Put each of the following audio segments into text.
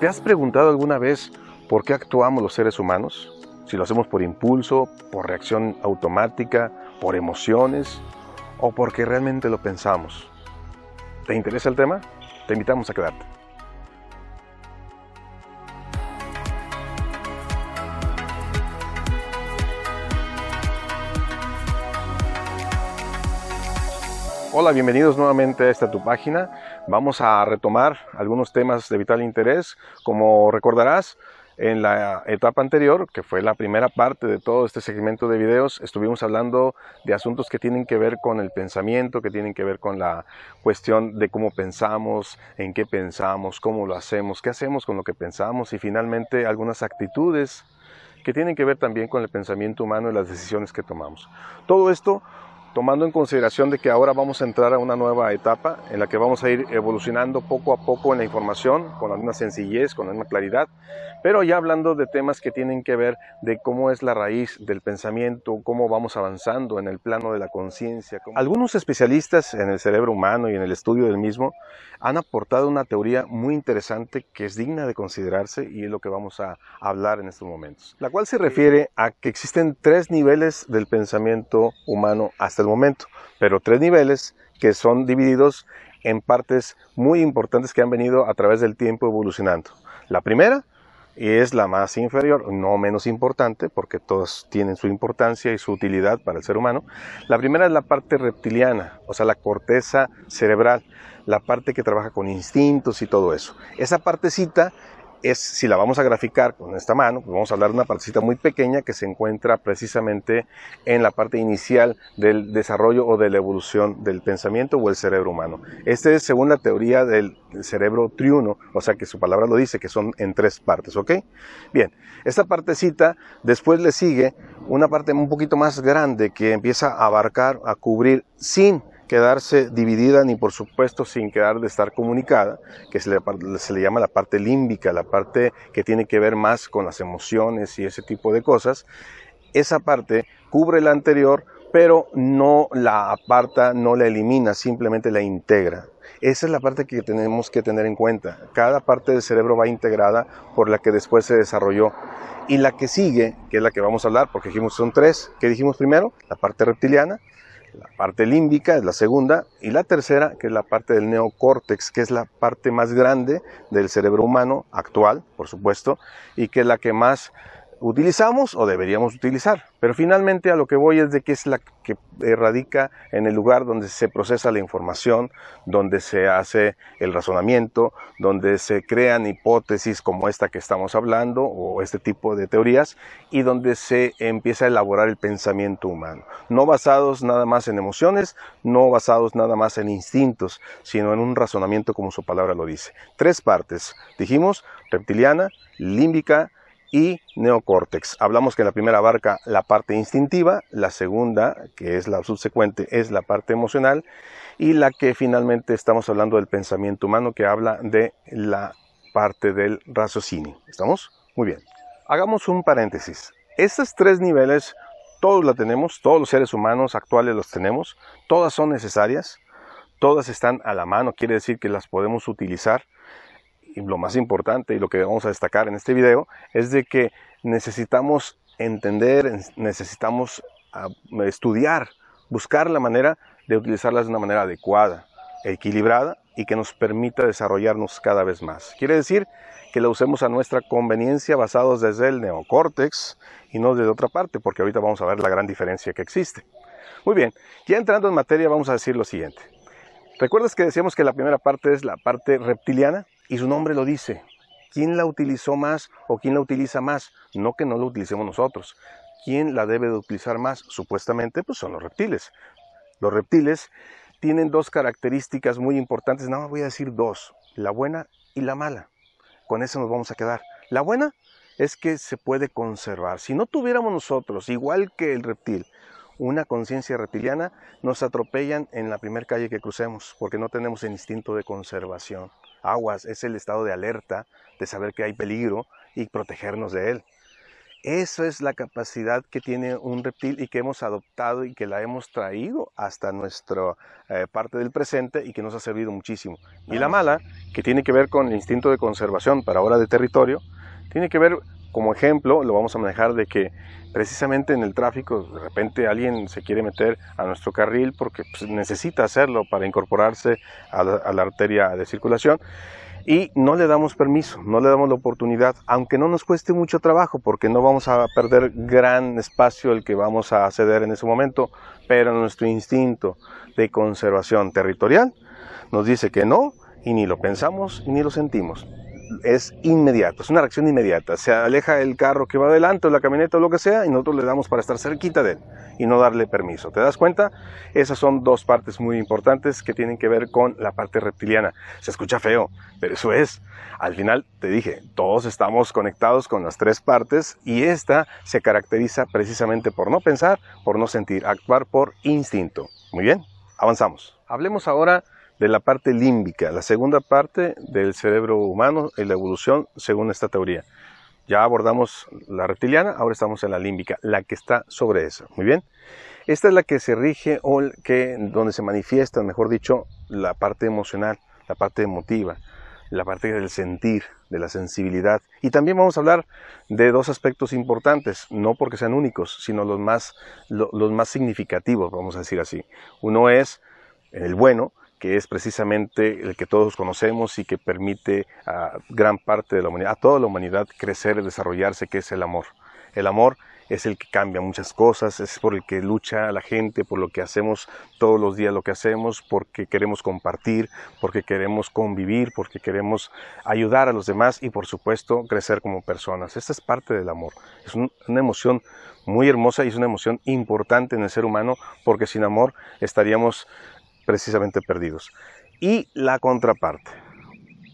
¿Te has preguntado alguna vez por qué actuamos los seres humanos? Si lo hacemos por impulso, por reacción automática, por emociones o porque realmente lo pensamos. ¿Te interesa el tema? Te invitamos a quedarte. Hola, bienvenidos nuevamente a esta tu página. Vamos a retomar algunos temas de vital interés. Como recordarás, en la etapa anterior, que fue la primera parte de todo este segmento de videos, estuvimos hablando de asuntos que tienen que ver con el pensamiento, que tienen que ver con la cuestión de cómo pensamos, en qué pensamos, cómo lo hacemos, qué hacemos con lo que pensamos y finalmente algunas actitudes que tienen que ver también con el pensamiento humano y las decisiones que tomamos. Todo esto tomando en consideración de que ahora vamos a entrar a una nueva etapa en la que vamos a ir evolucionando poco a poco en la información, con la misma sencillez, con la misma claridad, pero ya hablando de temas que tienen que ver de cómo es la raíz del pensamiento, cómo vamos avanzando en el plano de la conciencia. Algunos especialistas en el cerebro humano y en el estudio del mismo han aportado una teoría muy interesante que es digna de considerarse y es lo que vamos a hablar en estos momentos, la cual se refiere a que existen tres niveles del pensamiento humano hasta el momento, pero tres niveles que son divididos en partes muy importantes que han venido a través del tiempo evolucionando. La primera es la más inferior, no menos importante, porque todas tienen su importancia y su utilidad para el ser humano. La primera es la parte reptiliana, o sea, la corteza cerebral, la parte que trabaja con instintos y todo eso. Esa partecita es, si la vamos a graficar con esta mano, pues vamos a hablar de una partecita muy pequeña que se encuentra precisamente en la parte inicial del desarrollo o de la evolución del pensamiento o el cerebro humano. Este es según la teoría del cerebro triuno, o sea que su palabra lo dice, que son en tres partes, ¿ok? Bien, esta partecita después le sigue una parte un poquito más grande que empieza a abarcar, a cubrir sin quedarse dividida ni por supuesto sin quedar de estar comunicada, que se le, se le, llama la parte límbica, la parte que tiene que ver más con las emociones y ese tipo de cosas. Esa parte cubre la anterior, pero no la aparta, no la elimina, simplemente la integra. Esa es la parte que tenemos que tener en cuenta. Cada parte del cerebro va integrada por la que después se desarrolló. Y la que sigue, que es la que vamos a hablar, porque dijimos son tres, ¿qué dijimos primero? La parte reptiliana, la parte límbica es la segunda y la tercera, que es la parte del neocórtex, que es la parte más grande del cerebro humano actual, por supuesto, y que es la que más utilizamos o deberíamos utilizar. Pero finalmente a lo que voy es de que es la que radica en el lugar donde se procesa la información, donde se hace el razonamiento, donde se crean hipótesis como esta que estamos hablando o este tipo de teorías y donde se empieza a elaborar el pensamiento humano. No basados nada más en emociones, no basados nada más en instintos, sino en un razonamiento como su palabra lo dice. Tres partes, dijimos, reptiliana, límbica, y neocórtex. Hablamos que la primera abarca la parte instintiva, la segunda, que es la subsecuente, es la parte emocional y la que finalmente estamos hablando del pensamiento humano que habla de la parte del raciocinio. ¿Estamos? Muy bien. Hagamos un paréntesis. Estos tres niveles todos la tenemos, todos los seres humanos actuales los tenemos, todas son necesarias, todas están a la mano, quiere decir que las podemos utilizar y lo más importante y lo que vamos a destacar en este video es de que necesitamos entender, necesitamos ah, estudiar, buscar la manera de utilizarlas de una manera adecuada, equilibrada y que nos permita desarrollarnos cada vez más. Quiere decir que la usemos a nuestra conveniencia basados desde el neocórtex y no desde otra parte, porque ahorita vamos a ver la gran diferencia que existe. Muy bien, ya entrando en materia vamos a decir lo siguiente. ¿Recuerdas que decíamos que la primera parte es la parte reptiliana? Y su nombre lo dice. ¿Quién la utilizó más o quién la utiliza más? No que no la utilicemos nosotros. ¿Quién la debe de utilizar más? Supuestamente, pues son los reptiles. Los reptiles tienen dos características muy importantes, nada más voy a decir dos, la buena y la mala. Con eso nos vamos a quedar. La buena es que se puede conservar. Si no tuviéramos nosotros, igual que el reptil, una conciencia reptiliana, nos atropellan en la primera calle que crucemos, porque no tenemos el instinto de conservación aguas, es el estado de alerta, de saber que hay peligro y protegernos de él. Eso es la capacidad que tiene un reptil y que hemos adoptado y que la hemos traído hasta nuestra eh, parte del presente y que nos ha servido muchísimo. Y la mala, que tiene que ver con el instinto de conservación para ahora de territorio, tiene que ver como ejemplo, lo vamos a manejar de que precisamente en el tráfico de repente alguien se quiere meter a nuestro carril porque pues, necesita hacerlo para incorporarse a la arteria de circulación y no le damos permiso, no le damos la oportunidad, aunque no nos cueste mucho trabajo, porque no vamos a perder gran espacio el que vamos a ceder en ese momento, pero nuestro instinto de conservación territorial nos dice que no, y ni lo pensamos ni lo sentimos es inmediato, es una reacción inmediata. Se aleja el carro que va adelante o la camioneta o lo que sea y nosotros le damos para estar cerquita de él y no darle permiso. ¿Te das cuenta? Esas son dos partes muy importantes que tienen que ver con la parte reptiliana. Se escucha feo, pero eso es. Al final te dije, todos estamos conectados con las tres partes y esta se caracteriza precisamente por no pensar, por no sentir, actuar por instinto. Muy bien, avanzamos. Hablemos ahora de la parte límbica, la segunda parte del cerebro humano y la evolución según esta teoría. Ya abordamos la reptiliana, ahora estamos en la límbica, la que está sobre eso. Muy bien. Esta es la que se rige o que donde se manifiesta, mejor dicho, la parte emocional, la parte emotiva, la parte del sentir, de la sensibilidad. Y también vamos a hablar de dos aspectos importantes, no porque sean únicos, sino los más, los más significativos, vamos a decir así. Uno es el bueno, que es precisamente el que todos conocemos y que permite a gran parte de la humanidad, a toda la humanidad crecer y desarrollarse, que es el amor. El amor es el que cambia muchas cosas, es por el que lucha la gente, por lo que hacemos todos los días lo que hacemos, porque queremos compartir, porque queremos convivir, porque queremos ayudar a los demás y por supuesto crecer como personas. Esta es parte del amor. Es una emoción muy hermosa y es una emoción importante en el ser humano porque sin amor estaríamos precisamente perdidos. Y la contraparte,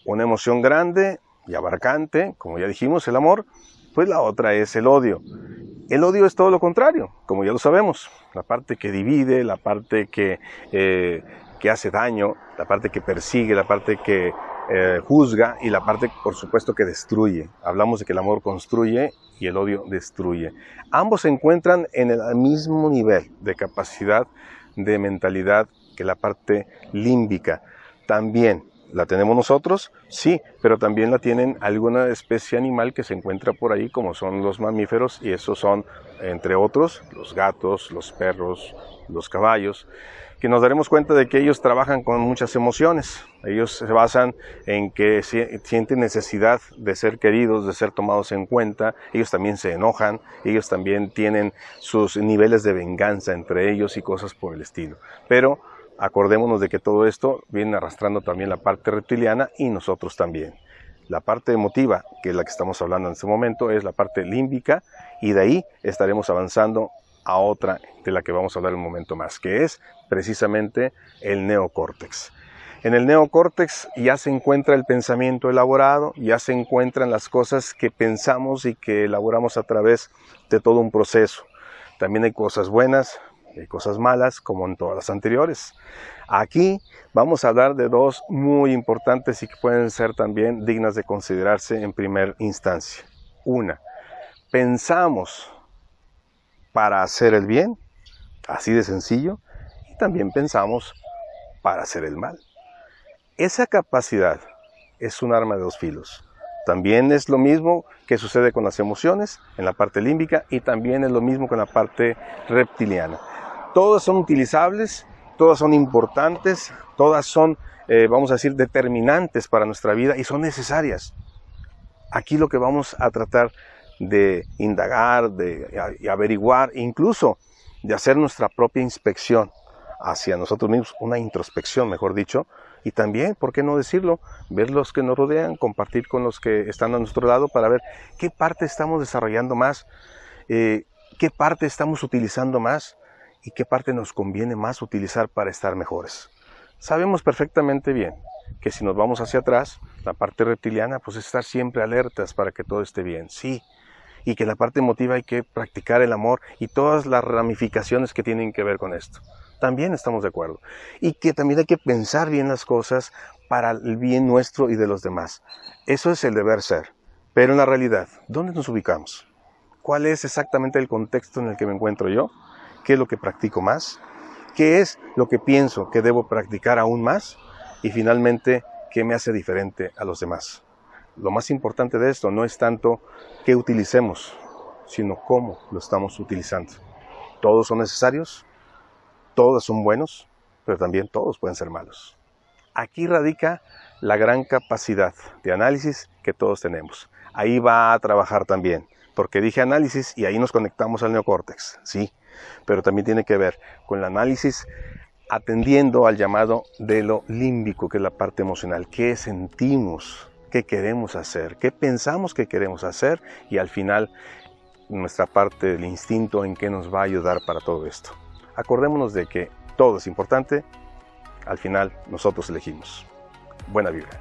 una emoción grande y abarcante, como ya dijimos, el amor, pues la otra es el odio. El odio es todo lo contrario, como ya lo sabemos, la parte que divide, la parte que, eh, que hace daño, la parte que persigue, la parte que eh, juzga y la parte, por supuesto, que destruye. Hablamos de que el amor construye y el odio destruye. Ambos se encuentran en el mismo nivel de capacidad de mentalidad que la parte límbica. También la tenemos nosotros, sí, pero también la tienen alguna especie animal que se encuentra por ahí, como son los mamíferos, y esos son, entre otros, los gatos, los perros, los caballos que nos daremos cuenta de que ellos trabajan con muchas emociones. Ellos se basan en que sienten necesidad de ser queridos, de ser tomados en cuenta. Ellos también se enojan, ellos también tienen sus niveles de venganza entre ellos y cosas por el estilo. Pero acordémonos de que todo esto viene arrastrando también la parte reptiliana y nosotros también. La parte emotiva, que es la que estamos hablando en este momento, es la parte límbica y de ahí estaremos avanzando a otra de la que vamos a hablar un momento más, que es precisamente el neocórtex. En el neocórtex ya se encuentra el pensamiento elaborado, ya se encuentran las cosas que pensamos y que elaboramos a través de todo un proceso. También hay cosas buenas, hay cosas malas, como en todas las anteriores. Aquí vamos a hablar de dos muy importantes y que pueden ser también dignas de considerarse en primera instancia. Una, pensamos para hacer el bien, así de sencillo, y también pensamos para hacer el mal. Esa capacidad es un arma de dos filos. También es lo mismo que sucede con las emociones en la parte límbica y también es lo mismo con la parte reptiliana. Todas son utilizables, todas son importantes, todas son, eh, vamos a decir, determinantes para nuestra vida y son necesarias. Aquí lo que vamos a tratar de indagar, de averiguar, incluso de hacer nuestra propia inspección hacia nosotros mismos, una introspección, mejor dicho, y también, ¿por qué no decirlo? Ver los que nos rodean, compartir con los que están a nuestro lado para ver qué parte estamos desarrollando más, eh, qué parte estamos utilizando más y qué parte nos conviene más utilizar para estar mejores. Sabemos perfectamente bien que si nos vamos hacia atrás, la parte reptiliana, pues es estar siempre alertas para que todo esté bien. Sí, y que la parte emotiva hay que practicar el amor y todas las ramificaciones que tienen que ver con esto. También estamos de acuerdo. Y que también hay que pensar bien las cosas para el bien nuestro y de los demás. Eso es el deber ser. Pero en la realidad, ¿dónde nos ubicamos? cuál es exactamente el contexto en el que me encuentro yo, qué es lo que practico más, qué es lo que pienso que debo practicar aún más y finalmente qué me hace diferente a los demás. Lo más importante de esto no es tanto qué utilicemos, sino cómo lo estamos utilizando. Todos son necesarios, todos son buenos, pero también todos pueden ser malos. Aquí radica la gran capacidad de análisis que todos tenemos. Ahí va a trabajar también, porque dije análisis y ahí nos conectamos al neocórtex, sí, pero también tiene que ver con el análisis atendiendo al llamado de lo límbico, que es la parte emocional, qué sentimos, qué queremos hacer, qué pensamos que queremos hacer y al final nuestra parte del instinto en qué nos va a ayudar para todo esto. Acordémonos de que todo es importante, al final nosotros elegimos. Buena vibra.